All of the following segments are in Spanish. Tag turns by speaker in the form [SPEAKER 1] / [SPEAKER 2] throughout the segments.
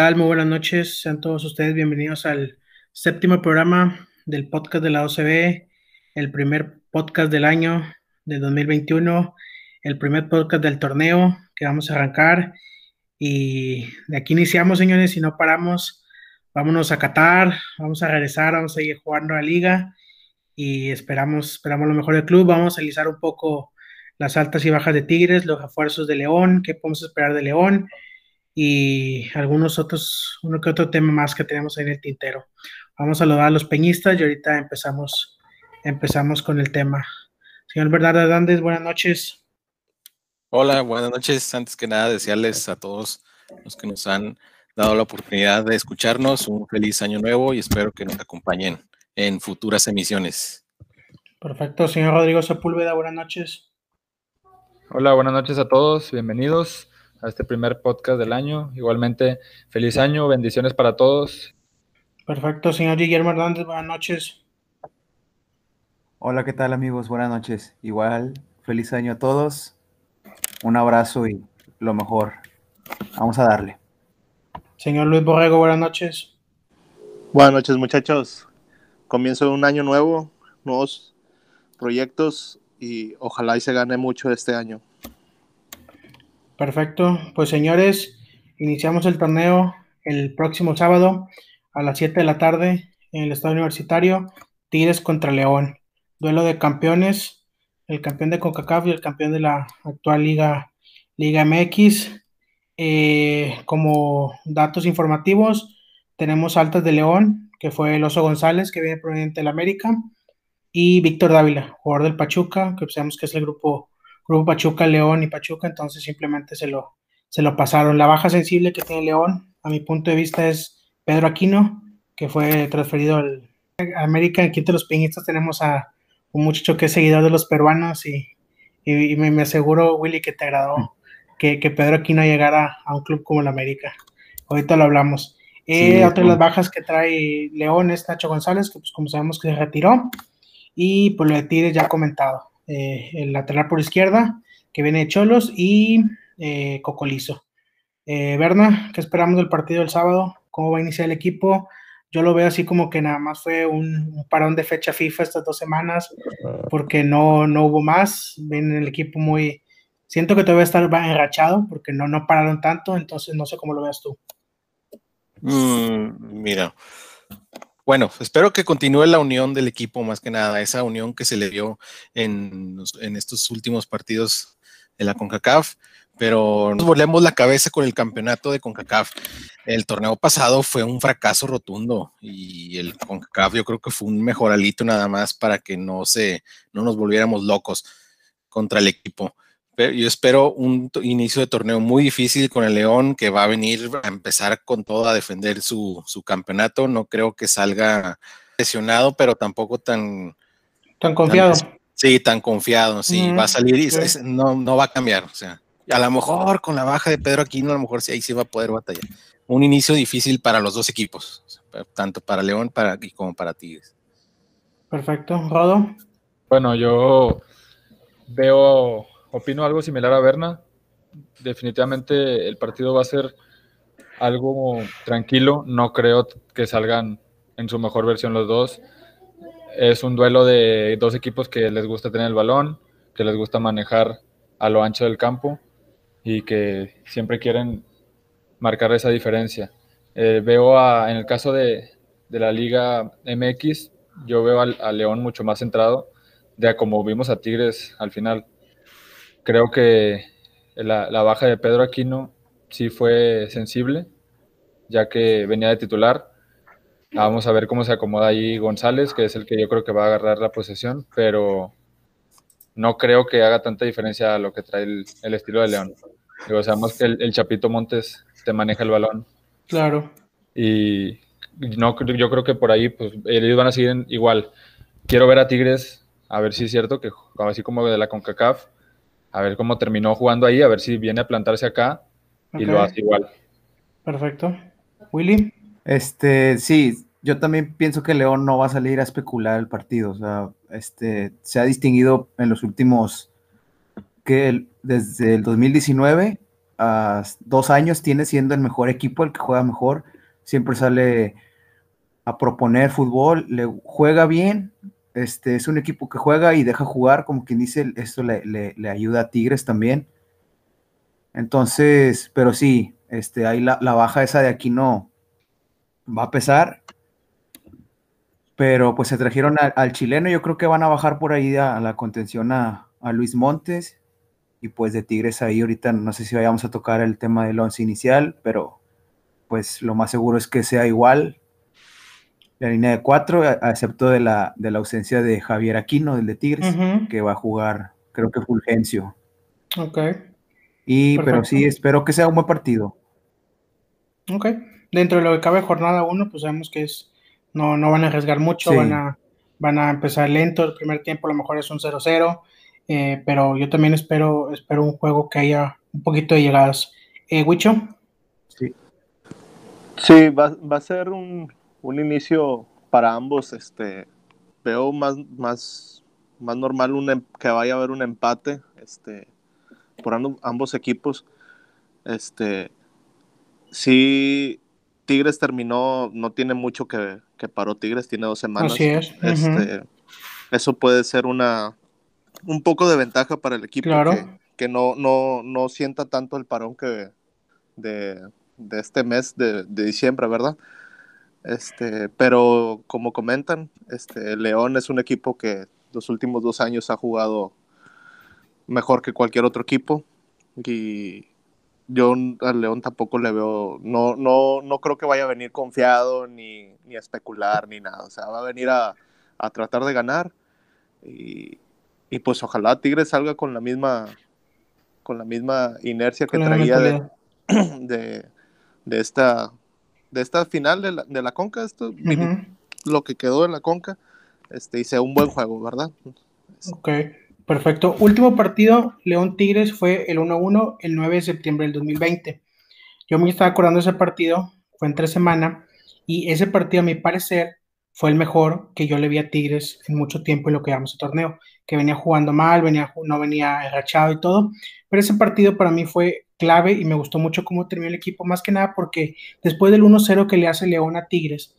[SPEAKER 1] ¿Qué tal? Muy buenas noches. Sean todos ustedes bienvenidos al séptimo programa del podcast de la OCB, el primer podcast del año de 2021, el primer podcast del torneo que vamos a arrancar. Y de aquí iniciamos, señores, y no paramos. Vámonos a Qatar, vamos a regresar, vamos a seguir jugando la liga y esperamos, esperamos lo mejor del club. Vamos a analizar un poco las altas y bajas de Tigres, los refuerzos de León, qué podemos esperar de León y algunos otros, uno que otro tema más que tenemos en el tintero. Vamos a saludar a los peñistas y ahorita empezamos, empezamos con el tema. Señor Bernardo Hernández, buenas noches.
[SPEAKER 2] Hola, buenas noches. Antes que nada, desearles a todos los que nos han dado la oportunidad de escucharnos un feliz año nuevo y espero que nos acompañen en futuras emisiones.
[SPEAKER 1] Perfecto, señor Rodrigo Sepúlveda, buenas noches.
[SPEAKER 3] Hola, buenas noches a todos, bienvenidos a este primer podcast del año. Igualmente, feliz año, bendiciones para todos.
[SPEAKER 1] Perfecto, señor Guillermo Hernández, buenas noches.
[SPEAKER 4] Hola, ¿qué tal amigos? Buenas noches. Igual, feliz año a todos. Un abrazo y lo mejor. Vamos a darle.
[SPEAKER 1] Señor Luis Borrego, buenas noches.
[SPEAKER 5] Buenas noches muchachos. Comienzo un año nuevo, nuevos proyectos y ojalá y se gane mucho este año.
[SPEAKER 1] Perfecto. Pues señores, iniciamos el torneo el próximo sábado a las 7 de la tarde en el Estado Universitario. Tigres contra León. Duelo de campeones. El campeón de CONCACAF y el campeón de la actual Liga, Liga MX. Eh, como datos informativos, tenemos altas de León, que fue el Oso González, que viene proveniente de la América, y Víctor Dávila, jugador del Pachuca, que sabemos que es el grupo Grupo Pachuca, León y Pachuca, entonces simplemente se lo, se lo pasaron. La baja sensible que tiene León, a mi punto de vista, es Pedro Aquino, que fue transferido al América. Aquí entre los piñistas tenemos a un muchacho que es seguidor de los peruanos y, y, me, aseguro, Willy, que te agradó que, que, Pedro Aquino llegara a un club como el América. Ahorita lo hablamos. Eh, otra de las bajas que trae León es Nacho González, que pues como sabemos que se retiró. Y por lo de Tigres ya comentado. Eh, el lateral por izquierda, que viene de Cholos, y eh, Cocolizo. Eh, Berna, ¿qué esperamos del partido del sábado? ¿Cómo va a iniciar el equipo? Yo lo veo así como que nada más fue un, parón de fecha FIFA estas dos semanas, porque no, no hubo más. Ven el equipo muy. Siento que todavía está enrachado, porque no, no pararon tanto, entonces no sé cómo lo veas tú.
[SPEAKER 2] Mm, mira, bueno, espero que continúe la unión del equipo más que nada, esa unión que se le dio en, estos últimos partidos de la CONCACAF, pero nos volvemos la cabeza con el campeonato de CONCACAF. El torneo pasado fue un fracaso rotundo y el CONCACAF yo creo que fue un mejoralito nada más para que no se, no nos volviéramos locos contra el equipo yo espero un inicio de torneo muy difícil con el León, que va a venir a empezar con todo a defender su, campeonato. No creo que salga lesionado, pero tampoco tan...
[SPEAKER 1] Tan confiado.
[SPEAKER 2] sí, tan confiado, sí. va a salir y no, no va a cambiar. O sea, a lo mejor con la baja de Pedro Aquino, a lo mejor sí, ahí sí va a poder batallar. Un inicio difícil para los dos equipos, tanto para León para, como para Tigres.
[SPEAKER 1] Perfecto. Rodo.
[SPEAKER 3] Bueno, yo veo opino algo similar a Berna. Definitivamente el partido va a ser algo tranquilo. No creo que salgan en su mejor versión los dos. Es un duelo de dos equipos que les gusta tener el balón, que les gusta manejar a lo ancho del campo y que siempre quieren marcar esa diferencia. Eh, veo en el caso de, la Liga MX, yo veo a León mucho más centrado de como vimos a Tigres al final creo que la, baja de Pedro Aquino sí fue sensible, ya que venía de titular. Vamos a ver cómo se acomoda ahí González, que es el que yo creo que va a agarrar la posesión, pero no creo que haga tanta diferencia a lo que trae el, estilo de León. Digo, sabemos que el, Chapito Montes te maneja el balón.
[SPEAKER 1] Claro.
[SPEAKER 3] Y no, yo creo que por ahí pues, ellos van a seguir igual. Quiero ver a Tigres, a ver si es cierto que así como de la CONCACAF, a ver cómo terminó jugando ahí, a ver si viene a plantarse acá y lo hace igual.
[SPEAKER 1] Perfecto. Willy.
[SPEAKER 4] Este, sí, yo también pienso que León no va a salir a especular el partido. O sea, este, se ha distinguido en los últimos, que desde el 2019 ah, dos años tiene siendo el mejor equipo, el que juega mejor, siempre sale a proponer fútbol, le juega bien, este, es un equipo que juega y deja jugar, como quien dice, esto le, ayuda a Tigres también. Entonces, pero sí, este, ahí la, baja esa de aquí no va a pesar. Pero pues se trajeron al chileno, yo creo que van a bajar por ahí a, la contención a, Luis Montes. Y pues de Tigres ahí ahorita no sé si vayamos a tocar el tema del once inicial, pero pues lo más seguro es que sea igual la línea de cuatro, excepto de la, de la ausencia de Javier Aquino, del de Tigres, que va a jugar, creo que Fulgencio.
[SPEAKER 1] Ok.
[SPEAKER 4] Y, pero sí, espero que sea un buen partido.
[SPEAKER 1] Ok. Dentro de lo que cabe jornada uno, pues sabemos que es, no, no van a arriesgar mucho, van, a, van a empezar lento, el primer tiempo a lo mejor es un 0-0, eh, pero yo también espero, espero un juego que haya un poquito de llegadas. Eh, Wicho.
[SPEAKER 5] Sí. Sí, va, va a ser un, un inicio para ambos, este, veo más, más, más normal un, em, que vaya a haber un empate, este, por ambos equipos. Este, sí, Tigres terminó, no tiene mucho que, que paró Tigres, tiene dos semanas.
[SPEAKER 1] Así es.
[SPEAKER 5] Este, Eso puede ser una, un poco de ventaja para el equipo que, no, no, no sienta tanto el parón que de, de este mes de, de diciembre, ¿verdad? Este, pero como comentan, este, León es un equipo que los últimos dos años ha jugado mejor que cualquier otro equipo. Y yo al León tampoco le veo, no, no, no creo que vaya a venir confiado ni, ni a especular ni nada. O sea, va a venir a, a tratar de ganar. Y, y, pues ojalá Tigres salga con la misma con la misma inercia que traía de, de, de, esta de esta final de la, de la Conca, esto, lo que quedó en la Conca, este, hice un buen juego, ¿verdad?
[SPEAKER 1] Ok, perfecto. Último partido, León Tigres, fue el 1-1 el 9 de septiembre del 2020. Yo me estaba acordando de ese partido, fue entre semana, y ese partido, a mi parecer, fue el mejor que yo le vi a Tigres en mucho tiempo en lo que llamamos el torneo, que venía jugando mal, venía, no venía agachado y todo, pero ese partido para mí fue clave y me gustó mucho cómo terminó el equipo, más que nada porque después del 1-0 que le hace León a Tigres,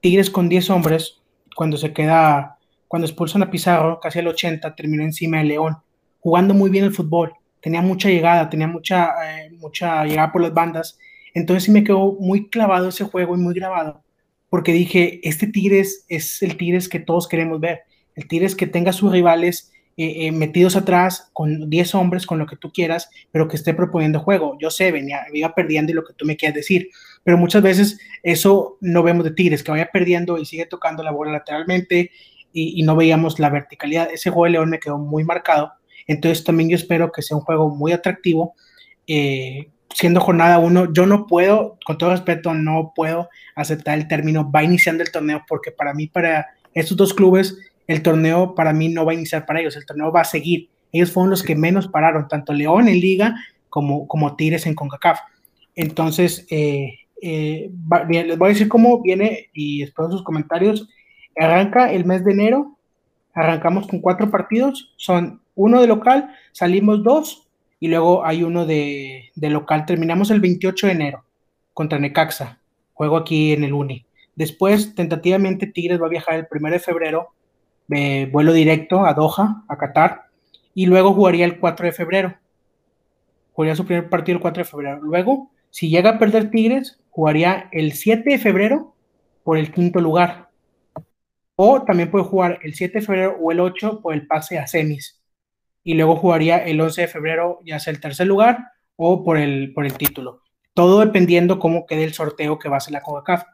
[SPEAKER 1] Tigres con 10 hombres, cuando se queda, cuando expulsan a Pizarro, casi al 80, terminó encima de León, jugando muy bien el fútbol, tenía mucha llegada, tenía mucha, eh, mucha llegada por las bandas, entonces sí me quedó muy clavado ese juego y muy grabado, porque dije, este Tigres es el Tigres que todos queremos ver, el Tigres que tenga sus rivales eh, eh, metidos atrás con 10 hombres, con lo que tú quieras, pero que esté proponiendo juego. Yo sé, venía, iba perdiendo y lo que tú me quieras decir, pero muchas veces eso no vemos de Tigres, que vaya perdiendo y sigue tocando la bola lateralmente y, no veíamos la verticalidad. Ese juego de León me quedó muy marcado, entonces también yo espero que sea un juego muy atractivo. Eh, siendo jornada uno, yo no puedo, con todo respeto, no puedo aceptar el término va iniciando el torneo, porque para mí, para estos dos clubes, el torneo para mí no va a iniciar para ellos, el torneo va a seguir. Ellos fueron los que menos pararon, tanto León en liga como, como Tigres en CONCACAF. Entonces, eh, eh, les voy a decir cómo viene y espero sus comentarios. Arranca el mes de enero, arrancamos con cuatro partidos, son uno de local, salimos dos y luego hay uno de, de local. Terminamos el 28 de enero contra Necaxa, juego aquí en el Uni. Después, tentativamente, Tigres va a viajar el 1 de febrero vuelo directo a Doha, a Qatar, y luego jugaría el 4 de febrero. Jugaría su primer partido el 4 de febrero. Luego, si llega a perder Tigres, jugaría el 7 de febrero por el quinto lugar. O también puede jugar el 7 de febrero o el 8 por el pase a semis. Y luego jugaría el 11 de febrero ya sea el tercer lugar o por el, por el título. Todo dependiendo cómo quede el sorteo que va a ser la CONCACAF.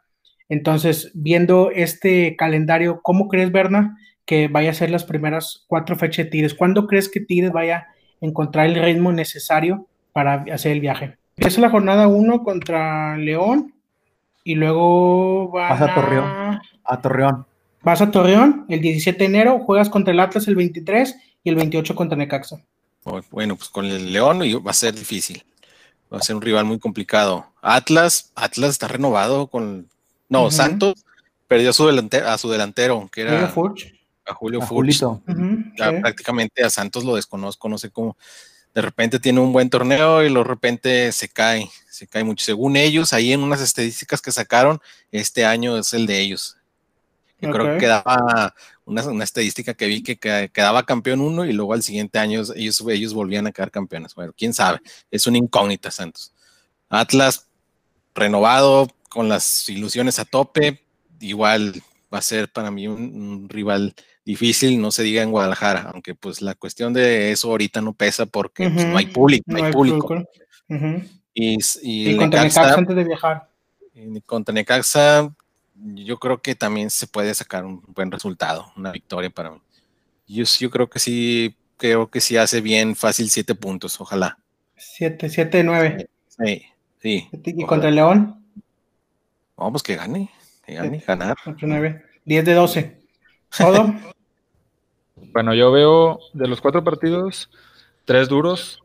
[SPEAKER 1] Entonces, viendo este calendario, ¿cómo crees, Berna, que vaya a ser las primeras cuatro fechas de Tigres. ¿Cuándo crees que Tigres vaya a encontrar el ritmo necesario para hacer el viaje? Empieza la jornada 1 contra León y luego
[SPEAKER 4] vas a Torreón. A Torreón.
[SPEAKER 1] Vas a Torreón el 17 de enero, juegas contra el Atlas el 23 y el 28 contra Necaxa.
[SPEAKER 2] Bueno, pues con el León va a ser difícil. Va a ser un rival muy complicado. Atlas, Atlas está renovado con. No, Santos perdió a su, delantero, a su delantero, que era a Julio a Prácticamente a Santos lo desconozco, no sé cómo. de repente tiene un buen torneo y de repente se cae, se cae mucho. Según ellos, ahí en unas estadísticas que sacaron, este año es el de ellos. Yo creo que quedaba una, estadística que vi que, quedaba campeón uno y luego al siguiente año ellos, ellos volvían a quedar campeones. Bueno, quién sabe, es una incógnita, Santos. Atlas renovado, con las ilusiones a tope, igual va a ser para mí un, rival difícil, no se diga en Guadalajara, aunque pues la cuestión de eso ahorita no pesa porque pues, no hay público, no, hay público.
[SPEAKER 1] Y, y, contra Necaxa antes de viajar.
[SPEAKER 2] Y contra Necaxa, yo creo que también se puede sacar un buen resultado, una victoria para mí. Yo, yo creo que sí, creo que sí hace bien fácil siete puntos, ojalá.
[SPEAKER 1] Siete, siete, nueve.
[SPEAKER 2] Sí, sí.
[SPEAKER 1] ¿Y contra el León?
[SPEAKER 2] Vamos, que gane, que gane, ganar.
[SPEAKER 1] 10 de 12. ¿Todo?
[SPEAKER 3] Bueno, yo veo de los cuatro partidos, tres duros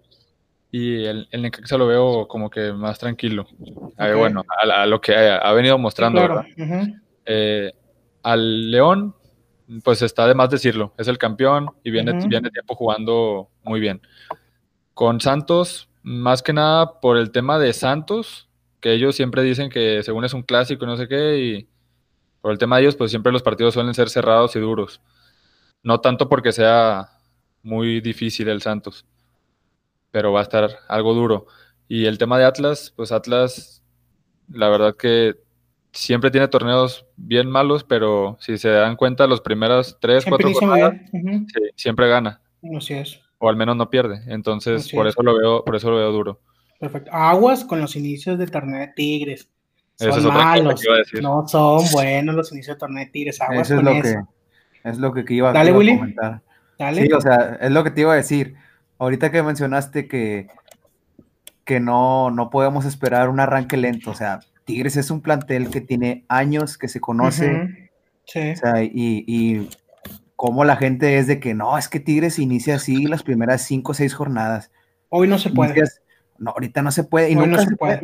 [SPEAKER 3] y el, el Necaxa lo veo como que más tranquilo. bueno, a, lo que ha, venido mostrando. Eh, al León, pues está de más decirlo, es el campeón y viene, viene tiempo jugando muy bien. Con Santos, más que nada por el tema de Santos, que ellos siempre dicen que según es un clásico y no sé qué, y por el tema de ellos, pues siempre los partidos suelen ser cerrados y duros. No tanto porque sea muy difícil el Santos, pero va a estar algo duro. Y el tema de Atlas, pues Atlas, la verdad que siempre tiene torneos bien malos, pero si se dan cuenta, los primeras tres, cuatro jornadas, siempre gana.
[SPEAKER 1] Así es.
[SPEAKER 3] O al menos no pierde. Entonces, por eso lo veo, por eso lo veo duro.
[SPEAKER 1] Perfecto. Aguas con los inicios de torneo de Tigres. Son malos. No son buenos los inicios de torneo de Tigres. Aguas eso es lo que
[SPEAKER 4] es lo que iba,
[SPEAKER 1] Dale,
[SPEAKER 4] a
[SPEAKER 1] comentar.
[SPEAKER 4] Dale. Sí, o sea, es lo que te iba a decir. Ahorita que mencionaste que, que no, no podemos esperar un arranque lento. O sea, Tigres es un plantel que tiene años, que se conoce. Sí. O sea, y, y como la gente es de que no, es que Tigres inicia así las primeras cinco o seis jornadas.
[SPEAKER 1] Hoy no se puede.
[SPEAKER 4] No, ahorita no se puede. Y nunca, se puede.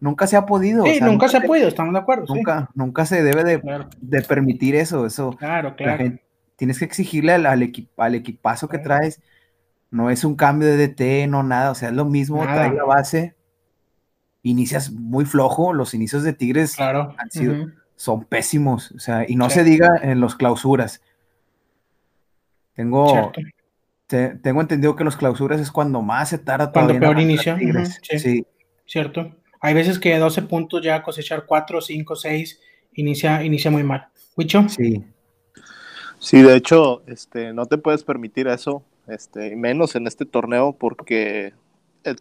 [SPEAKER 4] Nunca se ha podido.
[SPEAKER 1] Sí, nunca, se ha podido, estamos de acuerdo.
[SPEAKER 4] Nunca, nunca se debe de, permitir eso. eso
[SPEAKER 1] claro, claro.
[SPEAKER 4] tienes que exigirle al, al, al equipazo que traes. No es un cambio de DT, no nada. O sea, es lo mismo, trae la base. Inicias muy flojo. Los inicios de Tigres
[SPEAKER 1] claro.
[SPEAKER 4] han sido, son pésimos. O sea, y no se diga en los clausuras. Tengo, tengo entendido que los clausuras es cuando más se tarda
[SPEAKER 1] Cuando peor inicia. sí, Cierto. Hay veces que 12 puntos ya cosechar 4, 5, 6 inicia, inicia muy mal. ¿Wicho?
[SPEAKER 4] Sí.
[SPEAKER 5] Sí, de hecho, este, no te puedes permitir eso, este, menos en este torneo, porque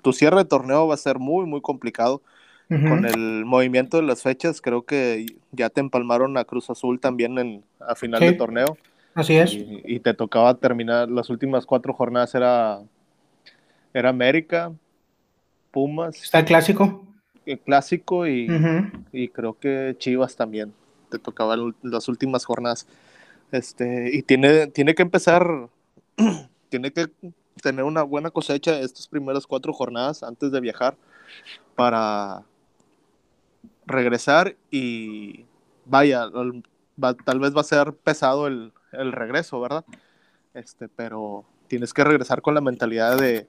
[SPEAKER 5] tu cierre de torneo va a ser muy, muy complicado. Con el movimiento de las fechas, creo que ya te empalmaron a Cruz Azul también en, a final de torneo.
[SPEAKER 1] Así es.
[SPEAKER 5] Y, te tocaba terminar, las últimas cuatro jornadas era, era América, Pumas.
[SPEAKER 1] ¿Está el clásico?
[SPEAKER 5] El clásico y, y creo que Chivas también. Te tocaba las últimas jornadas. Este, y tiene, tiene que empezar, tiene que tener una buena cosecha estas primeras cuatro jornadas antes de viajar para regresar y vaya, tal vez va a ser pesado el, el regreso, ¿verdad? Este, pero tienes que regresar con la mentalidad de,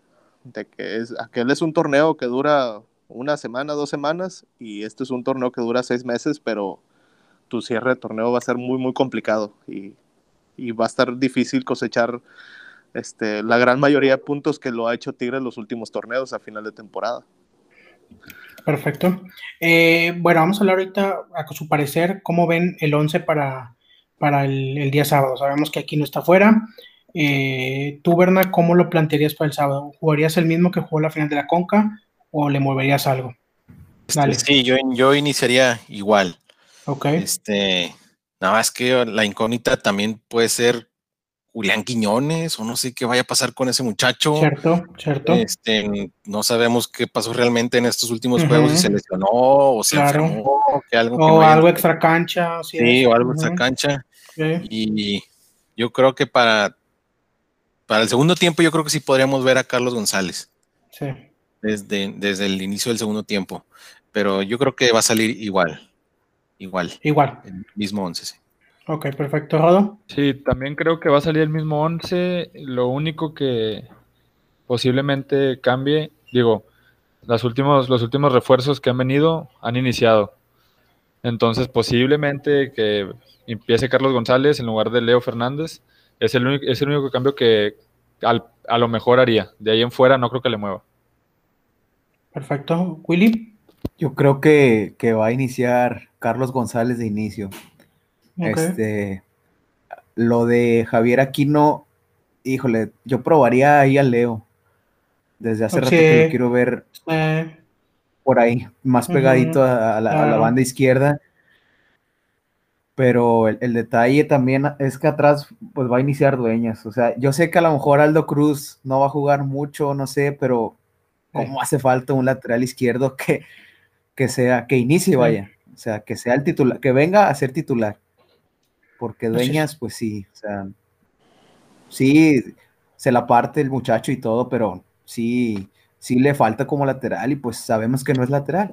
[SPEAKER 5] que es, aquel es un torneo que dura una semana, dos semanas, y este es un torneo que dura seis meses, pero tu cierre de torneo va a ser muy, muy complicado y, va a estar difícil cosechar este, la gran mayoría de puntos que lo ha hecho Tigre en los últimos torneos a final de temporada.
[SPEAKER 1] Perfecto. Eh, bueno, vamos a hablar ahorita, a su parecer, cómo ven el 11 para, para el, día sábado. Sabemos que aquí no está fuera. Eh, tú, Berna, ¿cómo lo plantearías para el sábado? ¿Jugarías el mismo que jugó la final de la Conca o le moverías algo?
[SPEAKER 2] Dale. Sí, yo, yo iniciaría igual.
[SPEAKER 1] Ok.
[SPEAKER 2] Este, nada más que la incógnita también puede ser Julián Quiñones, o no sé qué vaya a pasar con ese muchacho.
[SPEAKER 1] Cierto, cierto.
[SPEAKER 2] Este, no sabemos qué pasó realmente en estos últimos juegos, si se lesionó o se enfermó,
[SPEAKER 1] algo o algo extra cancha.
[SPEAKER 2] Sí, o algo extra cancha. Y yo creo que para, para el segundo tiempo, yo creo que sí podríamos ver a Carlos González.
[SPEAKER 1] Sí.
[SPEAKER 2] Desde, desde el inicio del segundo tiempo. Pero yo creo que va a salir igual. Igual.
[SPEAKER 1] Igual.
[SPEAKER 2] El mismo once, sí.
[SPEAKER 1] Ok, perfecto, Rodo.
[SPEAKER 3] Sí, también creo que va a salir el mismo once. Lo único que, posiblemente cambie. Digo, los últimos, los últimos refuerzos que han venido han iniciado. Entonces, posiblemente que empiece Carlos González en lugar de Leo Fernández. Es el único, es el único cambio que a lo mejor haría. De ahí en fuera no creo que le mueva.
[SPEAKER 1] Perfecto. Willy.
[SPEAKER 4] Yo creo que, va a iniciar Carlos González de inicio. Este, lo de Javier Aquino, híjole, yo probaría ahí a Leo. Desde hace rato que lo quiero ver eh. por ahí, más pegadito a, la, banda izquierda. Pero el, detalle también es que atrás pues va a iniciar Dueñas. O sea, yo sé que a lo mejor Aldo Cruz no va a jugar mucho, no sé, pero ¿cómo hace falta un lateral izquierdo que, que sea, que inicie, vaya? O sea, que sea el titular, que venga a ser titular. Porque Dueñas, pues sí, o sea, sí, se la parte el muchacho y todo, pero sí, sí le falta como lateral y pues sabemos que no es lateral.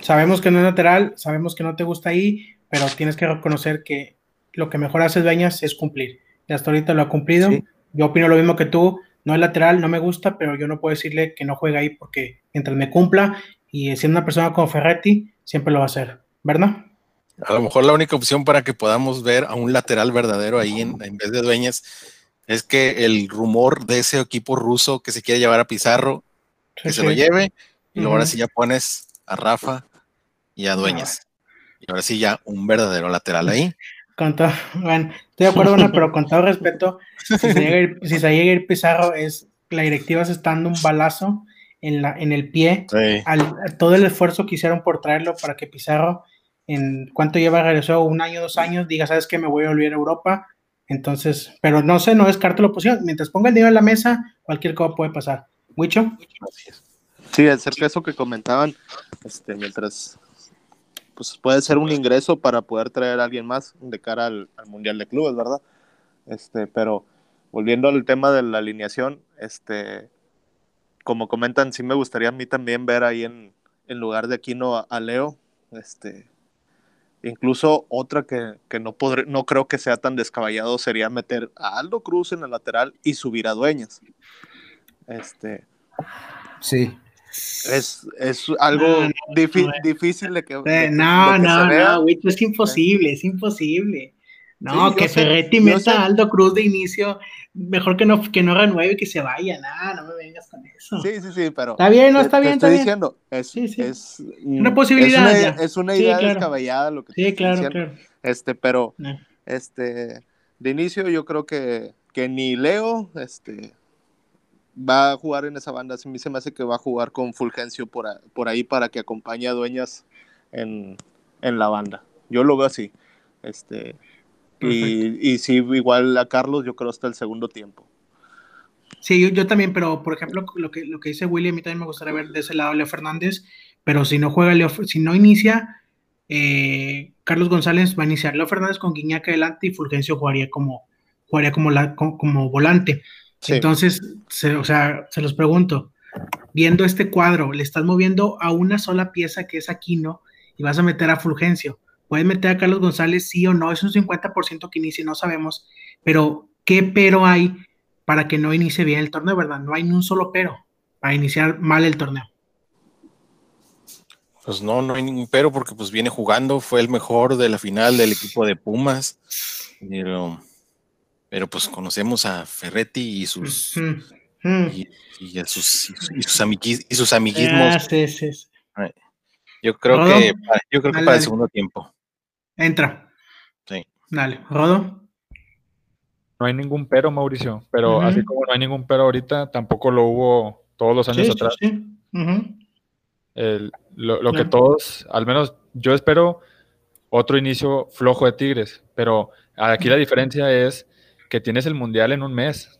[SPEAKER 1] Sabemos que no es lateral, sabemos que no te gusta ahí, pero tienes que reconocer que lo que mejor hace Dueñas es cumplir. Y hasta ahorita lo ha cumplido. Yo opino lo mismo que tú, no es lateral, no me gusta, pero yo no puedo decirle que no juegue ahí porque mientras me cumpla y siendo una persona como Ferretti, siempre lo va a hacer, ¿verdad?
[SPEAKER 2] A lo mejor la única opción para que podamos ver a un lateral verdadero ahí en vez de Dueñas es que el rumor de ese equipo ruso que se quiere llevar a Pizarro, que se lo lleve, y ahora sí ya pones a Rafa y a Dueñas. Y ahora sí ya un verdadero lateral ahí.
[SPEAKER 1] Con todo, bueno, estoy de acuerdo, pero con todo respeto, si se, llega a ir, Pizarro, es la directiva se está dando un balazo en, la, en el pie al, todo el esfuerzo que hicieron por traerlo para que Pizarro, en cuánto lleva regresó, un año, dos años, diga, sabes que me voy a volver a Europa, entonces, pero no sé, no descarto la oposición. Mientras ponga el dinero en la mesa, cualquier cosa puede pasar. ¿Mucho?
[SPEAKER 5] Sí, acerca de eso que comentaban, este, mientras pues puede ser un ingreso para poder traer a alguien más de cara al, Mundial de Clubes, ¿verdad? Este, pero volviendo al tema de la alineación, este, como comentan, sí me gustaría a mí también ver ahí en, en lugar de Aquino a, a Leo, este, Incluso otra que, no, podré, no creo que sea tan descabellado sería meter a Aldo Cruz en el lateral y subir a Dueñas. Este.
[SPEAKER 4] Sí.
[SPEAKER 5] Es, algo difícil de que.
[SPEAKER 1] no, no, no, es imposible, es imposible. No, que Ferretti meta a Aldo Cruz de inicio, mejor que no, que no renueve y que se vaya, nada, no me vengas con eso.
[SPEAKER 5] Sí, sí, sí, pero.
[SPEAKER 1] Está bien, no está bien, está
[SPEAKER 5] estoy
[SPEAKER 1] bien.
[SPEAKER 5] diciendo, es, sí, sí. es
[SPEAKER 1] una posibilidad.
[SPEAKER 5] Es una, idea descabellada lo que
[SPEAKER 1] Sí, claro, claro.
[SPEAKER 5] Este, pero, este, de inicio yo creo que, que ni Leo, este, va a jugar en esa banda. A mí se me hace que va a jugar con Fulgencio por, por ahí para que acompañe a Dueñas en, en la banda. Yo lo veo así. Este, y, y, sí, igual a Carlos, yo creo hasta el segundo tiempo.
[SPEAKER 1] Sí, yo, también, pero por ejemplo, lo que, lo que dice William, a mí también me gustaría ver de ese lado Leo Fernández, pero si no juega Leo, si no inicia, eh, Carlos González va a iniciar Leo Fernández con Guiñac adelante y Fulgencio jugaría como, jugaría como, la, como, volante. Entonces, o sea, se los pregunto, viendo este cuadro, le estás moviendo a una sola pieza que es Aquino y vas a meter a Fulgencio puede meter a Carlos González sí o no, es un 50% que inicie, no sabemos, pero ¿qué pero hay para que no inicie bien el torneo, verdad? No hay ni un solo pero para iniciar mal el torneo.
[SPEAKER 2] Pues no, no hay ningún pero porque pues viene jugando, fue el mejor de la final del equipo de Pumas, pero, pero pues conocemos a Ferretti y sus, y, sus, y sus, amiguismos. Ah, sí, sí. Yo creo que, yo creo que para el segundo tiempo.
[SPEAKER 1] Entra.
[SPEAKER 2] Sí.
[SPEAKER 1] Dale, Rodo.
[SPEAKER 3] No hay ningún pero, Mauricio, pero así como no hay ningún pero ahorita, tampoco lo hubo todos los años atrás. Sí, lo, que todos, al menos yo espero otro inicio flojo de Tigres, pero aquí la diferencia es que tienes el Mundial en un mes.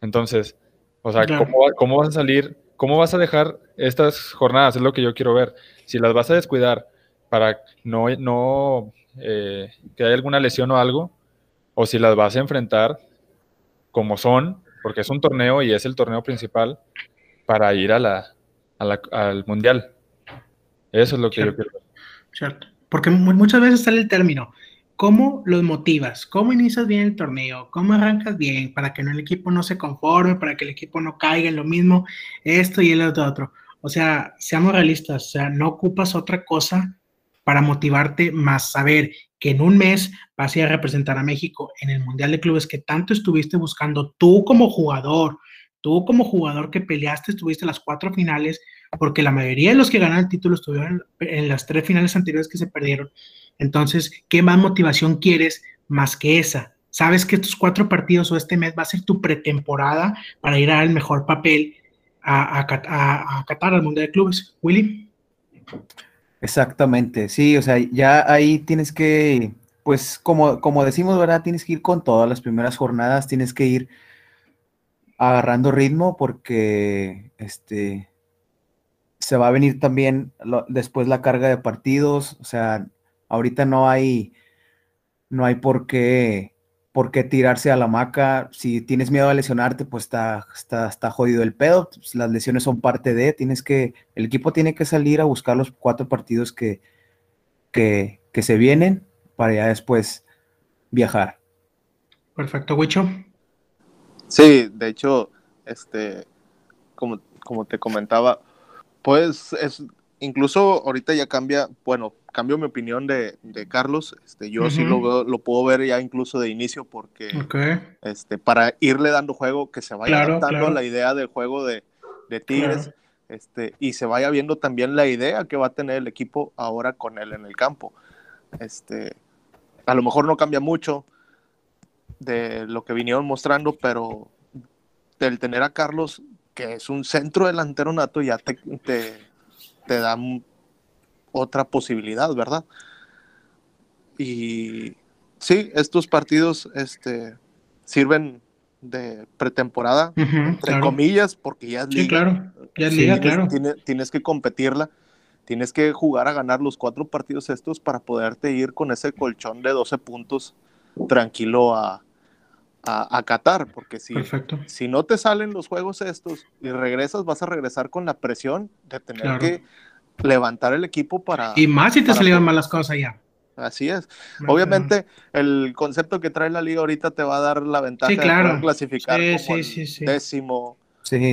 [SPEAKER 3] Entonces, o sea, ¿cómo, ¿cómo, vas a salir? ¿Cómo vas a dejar estas jornadas? Es lo que yo quiero ver. Si las vas a descuidar para no, no eh, que haya alguna lesión o algo, o si las vas a enfrentar como son, porque es un torneo y es el torneo principal, para ir a la, al Mundial. Eso es lo que yo quiero.
[SPEAKER 1] Cierto. Porque muchas veces sale el término. ¿Cómo los motivas? ¿Cómo inicias bien el torneo? ¿Cómo arrancas bien para que el equipo no se conforme, para que el equipo no caiga en lo mismo, esto y el otro, otro? O sea, seamos realistas, o sea, no ocupas otra cosa para motivarte más saber que en un mes vas a a representar a México en el Mundial de Clubes que tanto estuviste buscando tú como jugador, tú como jugador que peleaste, estuviste las cuatro finales, porque la mayoría de los que ganaron el título estuvieron en las tres finales anteriores que se perdieron. Entonces, ¿qué más motivación quieres más que esa? Sabes que estos cuatro partidos o este mes va a ser tu pretemporada para ir a dar el mejor papel a, a, a Qatar, al Mundial de Clubes. Willy.
[SPEAKER 4] Exactamente, sí, o sea, ya ahí tienes que, pues como, como decimos, ¿verdad? Tienes que ir con todas las primeras jornadas, tienes que ir agarrando ritmo porque este se va a venir también después la carga de partidos, o sea, ahorita no hay no hay por qué por qué tirarse a la maca. Si tienes miedo a lesionarte, pues está, está, está jodido el pedo. Pues, las lesiones son parte de, tienes que, el equipo tiene que salir a buscar los cuatro partidos que, que, que se vienen para ya después viajar.
[SPEAKER 1] Perfecto, Wicho.
[SPEAKER 5] Sí, de hecho, este, como, como te comentaba, pues es, incluso ahorita ya cambia, bueno, cambio mi opinión de, Carlos, este, yo sí lo, lo puedo ver ya incluso de inicio porque este, para irle dando juego, que se vaya adaptando a la idea del juego de, Tigres este, y se vaya viendo también la idea que va a tener el equipo ahora con él en el campo. Este, a lo mejor no cambia mucho de lo que vinieron mostrando, pero del tener a Carlos, que es un centro delantero nato, ya te, te, te da otra posibilidad, ¿verdad? Y sí, estos partidos este, sirven de pretemporada, entre comillas, porque ya es
[SPEAKER 1] liga. Sí, claro, ya es liga, claro.
[SPEAKER 5] Tienes, que competirla, tienes que jugar a ganar los cuatro partidos estos para poderte ir con ese colchón de 12 puntos tranquilo a, a, Qatar, porque si, si no te salen los juegos estos y regresas, vas a regresar con la presión de tener que levantar el equipo para...
[SPEAKER 1] Y más si te salieron mal las cosas allá.
[SPEAKER 5] Así es. Obviamente, el concepto que trae la liga ahorita te va a dar la ventaja de clasificar como décimo,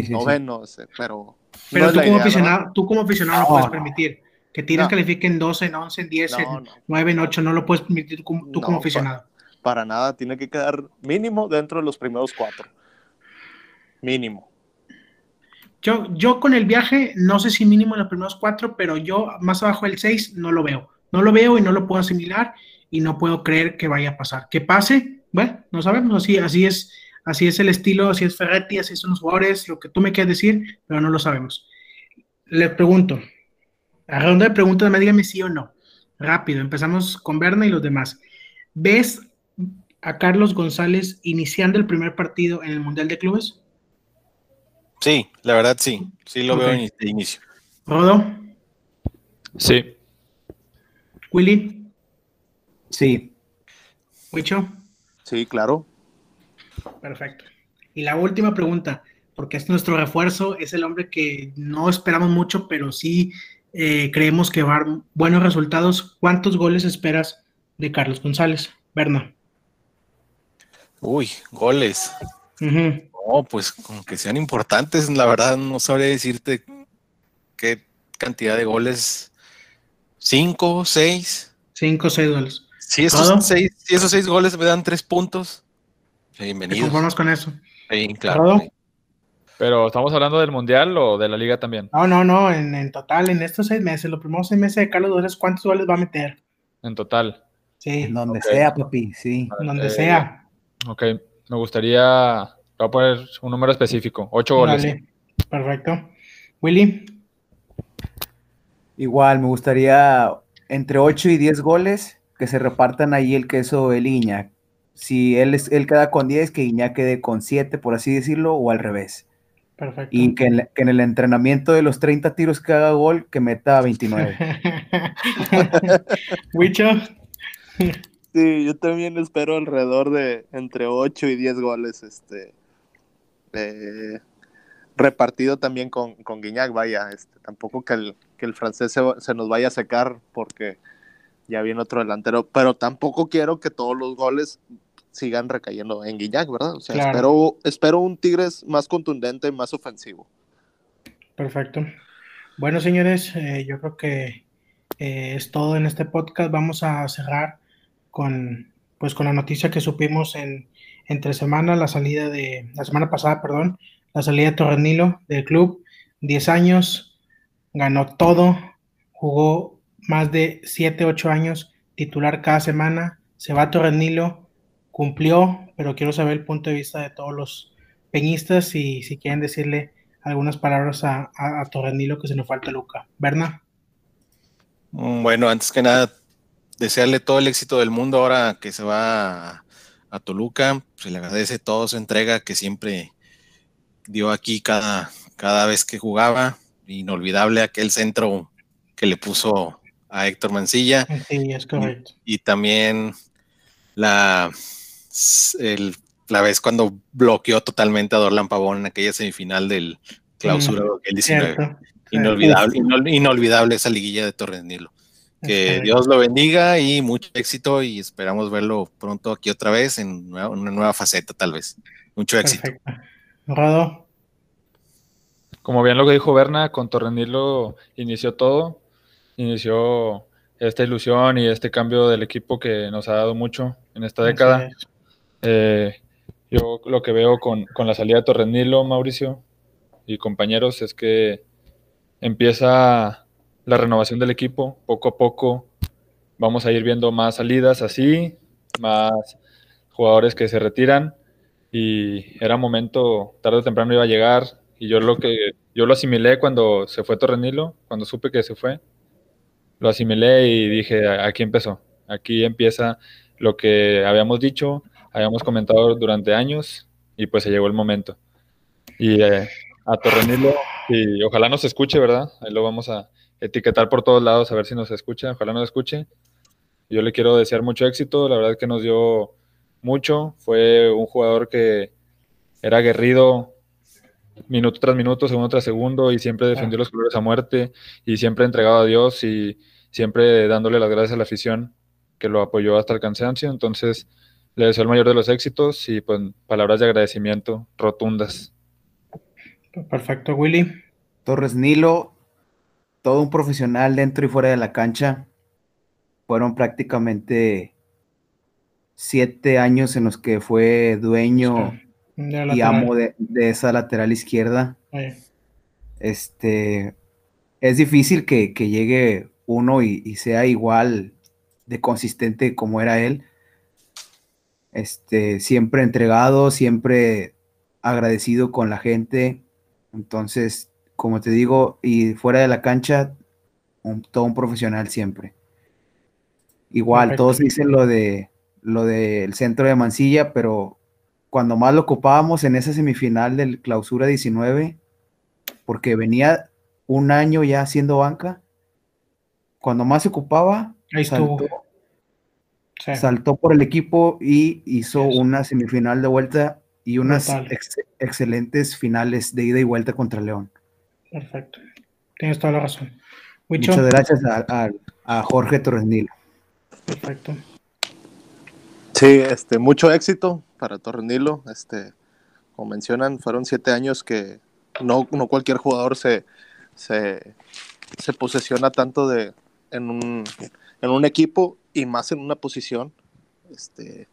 [SPEAKER 5] noveno, pero...
[SPEAKER 1] Pero tú, como aficionado, tú como aficionado no, puedes permitir que Tigres califiquen 12, en 11, en 10, en 9, en 8, no lo puedes permitir tú como aficionado.
[SPEAKER 5] Para nada, tiene que quedar mínimo dentro de los primeros cuatro. Mínimo.
[SPEAKER 1] Yo, yo con el viaje, no sé si mínimo en los primeros cuatro, pero yo más abajo del seis no lo veo. No lo veo y no lo puedo asimilar y no puedo creer que vaya a pasar. Que pase, bueno, no sabemos, así, así es, así es el estilo, así es Ferretti, así son los jugadores, lo que tú me quieres decir, pero no lo sabemos. Le pregunto, a ronda de preguntas, me dígame sí o no. Rápido, empezamos con Berna y los demás. ¿Ves a Carlos González iniciando el primer partido en el Mundial de Clubes?
[SPEAKER 2] Sí, la verdad sí. Sí lo veo de inicio.
[SPEAKER 1] ¿Rodo?
[SPEAKER 3] Sí.
[SPEAKER 1] ¿Willy?
[SPEAKER 4] Sí.
[SPEAKER 1] ¿Wicho?
[SPEAKER 5] Sí, claro.
[SPEAKER 1] Perfecto. Y la última pregunta, porque es nuestro refuerzo, es el hombre que no esperamos mucho, pero sí eh, creemos que va a dar buenos resultados. ¿Cuántos goles esperas de Carlos González? Berna.
[SPEAKER 2] Uy, goles. No, pues como que sean importantes, la verdad no sabría decirte qué cantidad de goles. ¿Cinco, seis?
[SPEAKER 1] Cinco, seis goles.
[SPEAKER 2] Si esos, seis, si esos seis goles me dan tres puntos, bienvenido.
[SPEAKER 1] ¿Te conformas con eso?
[SPEAKER 2] Sí, claro.
[SPEAKER 3] Pero ¿estamos hablando del Mundial o de la Liga también?
[SPEAKER 1] No, no, no, en, total, en estos seis meses, los primeros seis meses de Carlos Dores, ¿cuántos goles va a meter?
[SPEAKER 3] En total.
[SPEAKER 1] Sí.
[SPEAKER 4] En donde sea, papi, sí.
[SPEAKER 1] En donde sea.
[SPEAKER 3] Ok, me gustaría Voy a poner un número específico, ocho goles.
[SPEAKER 1] Perfecto. Willy.
[SPEAKER 4] Igual, me gustaría entre 8 y 10 goles que se repartan ahí el queso el Iñak. Si él, es, él queda con 10, que Iñak quede con 7, por así decirlo, o al revés.
[SPEAKER 1] Perfecto.
[SPEAKER 4] Y que en, que en, el entrenamiento de los 30 tiros que haga gol, que meta 29.
[SPEAKER 1] Wicho.
[SPEAKER 5] Sí, yo también espero alrededor de entre 8 y 10 goles este, eh, repartido también con, con Guiñac, vaya, este, tampoco que el, que el francés se, nos vaya a secar porque ya viene otro delantero, pero tampoco quiero que todos los goles sigan recayendo en Guiñac, ¿verdad? O sea, espero, espero un Tigres más contundente, más ofensivo.
[SPEAKER 1] Perfecto. Bueno, señores, eh, yo creo que eh, es todo en este podcast. Vamos a cerrar con, pues, con la noticia que supimos en entre semana, la salida de, la semana pasada, perdón, la salida de Torrenilo del club, 10 años, ganó todo, jugó más de 7, 8 años, titular cada semana, se va a Torrenilo, cumplió, pero quiero saber el punto de vista de todos los peñistas y si quieren decirle algunas palabras a, a, Torrenilo que se nos falta Luca. Berna.
[SPEAKER 2] Bueno, antes que nada, desearle todo el éxito del mundo ahora que se va a, Toluca. Se le agradece toda su entrega que siempre dio aquí cada, cada vez que jugaba. Inolvidable aquel centro que le puso a Héctor Mancilla.
[SPEAKER 1] Sí, es correcto.
[SPEAKER 2] Y, también la, la vez cuando bloqueó totalmente a Dorlan Pavón en aquella semifinal del clausura mm, del 19. Inolvidable, inolvidable esa liguilla de Torres Nilo. Que Dios lo bendiga y mucho éxito y esperamos verlo pronto aquí otra vez en una, nueva faceta tal vez. Mucho éxito.
[SPEAKER 1] Rado.
[SPEAKER 3] Como bien lo que dijo Berna, con Torrenilo inició todo, inició esta ilusión y este cambio del equipo que nos ha dado mucho en esta década. Eh, yo lo que veo con, con la salida de Torrenilo, Mauricio y compañeros, es que empieza la renovación del equipo. Poco a poco vamos a ir viendo más salidas así, más jugadores que se retiran y era momento, tarde o temprano iba a llegar y yo lo que yo lo asimilé cuando se fue Torrenilo, cuando supe que se fue, lo asimilé y dije, aquí empezó, aquí empieza lo que habíamos dicho, habíamos comentado durante años y pues se llegó el momento. Y eh, a Torrenilo, y ojalá nos escuche, ¿verdad? Ahí lo vamos a, etiquetar por todos lados a ver si nos escucha, ojalá nos escuche. Yo le quiero desear mucho éxito, la verdad es que nos dio mucho, fue un jugador que era aguerrido minuto tras minuto, segundo tras segundo y siempre defendió los colores a muerte y siempre entregado a Dios y siempre dándole las gracias a la afición que lo apoyó hasta el cansancio. Entonces, le deseo el mayor de los éxitos y pues palabras de agradecimiento rotundas.
[SPEAKER 1] Perfecto, Willy.
[SPEAKER 4] Torres Nilo, todo un profesional dentro y fuera de la cancha. Fueron prácticamente siete años en los que fue dueño y amo de, esa lateral izquierda. Este es difícil que, llegue uno y, sea igual de consistente como era él. Este, siempre entregado, siempre agradecido con la gente. Entonces, como te digo, y fuera de la cancha, todo un profesional siempre. Igual, todos dicen lo de lo del centro de Mansilla, pero cuando más lo ocupábamos en esa semifinal del clausura 19, porque venía un año ya haciendo banca, cuando más se ocupaba, saltó, saltó, por el equipo y hizo una semifinal de vuelta y unas excelentes finales de ida y vuelta contra León.
[SPEAKER 1] Perfecto. Tienes toda la razón.
[SPEAKER 4] Muchas gracias a, Jorge Torrenilo.
[SPEAKER 1] Perfecto.
[SPEAKER 5] Sí, este, mucho éxito para Torrenilo. Este, como mencionan, fueron siete años que no, no cualquier jugador se, se, posesiona tanto de, en, un, en un equipo y más en una posición. Este,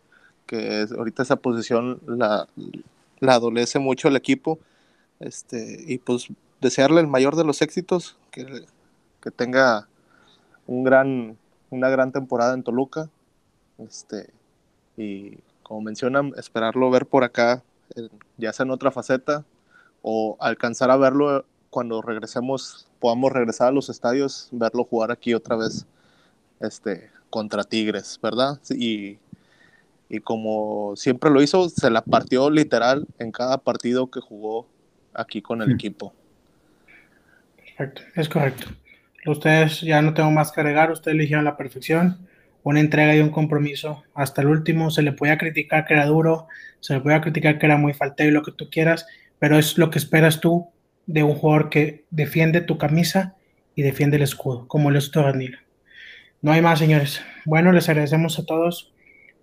[SPEAKER 5] que ahorita esa posición la, la adolece mucho el equipo. Este, y pues desearle el mayor de los éxitos, que, tenga un gran, una gran temporada en Toluca. Este, y como mencionan, esperarlo ver por acá, ya sea en otra faceta, o alcanzar a verlo cuando regresemos, podamos regresar a los estadios, verlo jugar aquí otra vez este, contra Tigres, ¿verdad? Y, y como siempre lo hizo, se la partió literal en cada partido que jugó aquí con el equipo.
[SPEAKER 1] Perfecto, es correcto. Ustedes ya no tengo más que agregar, ustedes eligieron la perfección, una entrega y un compromiso hasta el último. Se le podía criticar que era duro, se le podía criticar que era muy faltero y lo que tú quieras, pero es lo que esperas tú de un jugador que defiende tu camisa y defiende el escudo, como lo es. No hay más, señores. Bueno, les agradecemos a todos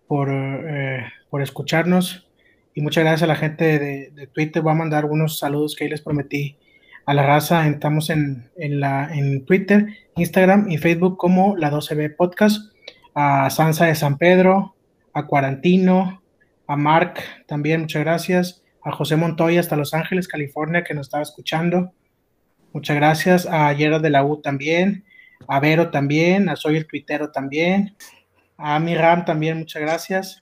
[SPEAKER 1] por, eh, por escucharnos y muchas gracias a la gente de, Twitter. Voy a mandar algunos saludos que ahí les prometí a la raza. Estamos en, la, en Twitter, Instagram y Facebook como la 12B Podcast. A Sansa de San Pedro, a Cuarantino, a Mark también, muchas gracias. A José Montoya hasta Los Ángeles, California, que nos estaba escuchando. Muchas gracias. A Yera de la U también. A Vero también. A Soy el Tuitero también. A Miram también, muchas gracias.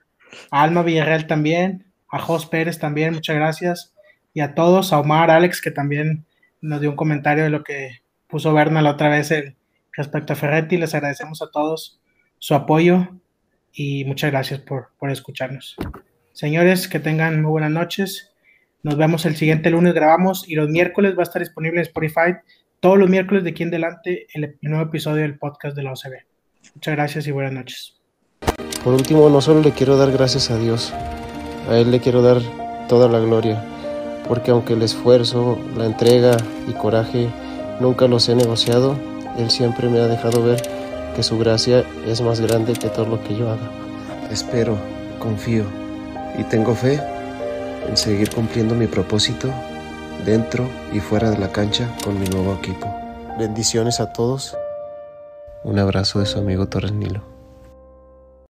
[SPEAKER 1] A Alma Villarreal también a Jos Pérez también, muchas gracias. Y a todos, a Omar, Alex, que también nos dio un comentario de lo que puso Berna la otra vez respecto a Ferretti. Les agradecemos a todos su apoyo y muchas gracias por, por escucharnos. Señores, que tengan muy buenas noches. Nos vemos el siguiente lunes, grabamos y los miércoles va a estar disponible en Spotify. Todos los miércoles de aquí en adelante el nuevo episodio del podcast de la OCB. Muchas gracias y buenas noches.
[SPEAKER 6] Por último, no solo le quiero dar gracias a Dios, a Él le quiero dar toda la gloria, porque aunque el esfuerzo, la entrega y coraje nunca los he negociado, Él siempre me ha dejado ver que su gracia es más grande que todo lo que yo haga.
[SPEAKER 7] Espero, confío y tengo fe en seguir cumpliendo mi propósito dentro y fuera de la cancha con mi nuevo equipo.
[SPEAKER 6] Bendiciones a todos.
[SPEAKER 7] Un abrazo de su amigo Torres Nilo.